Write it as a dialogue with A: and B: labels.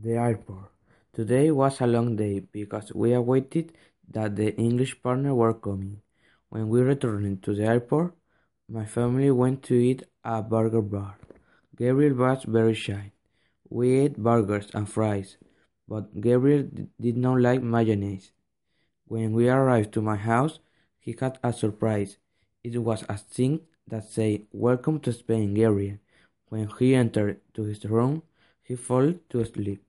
A: The airport. Today was a long day because we awaited that the English partner were coming. When we returned to the airport, my family went to eat a burger bar. Gabriel was very shy. We ate burgers and fries, but Gabriel did not like mayonnaise. When we arrived to my house, he had a surprise. It was a thing that said, Welcome to Spain, Gabriel. When he entered to his room, he fell to sleep.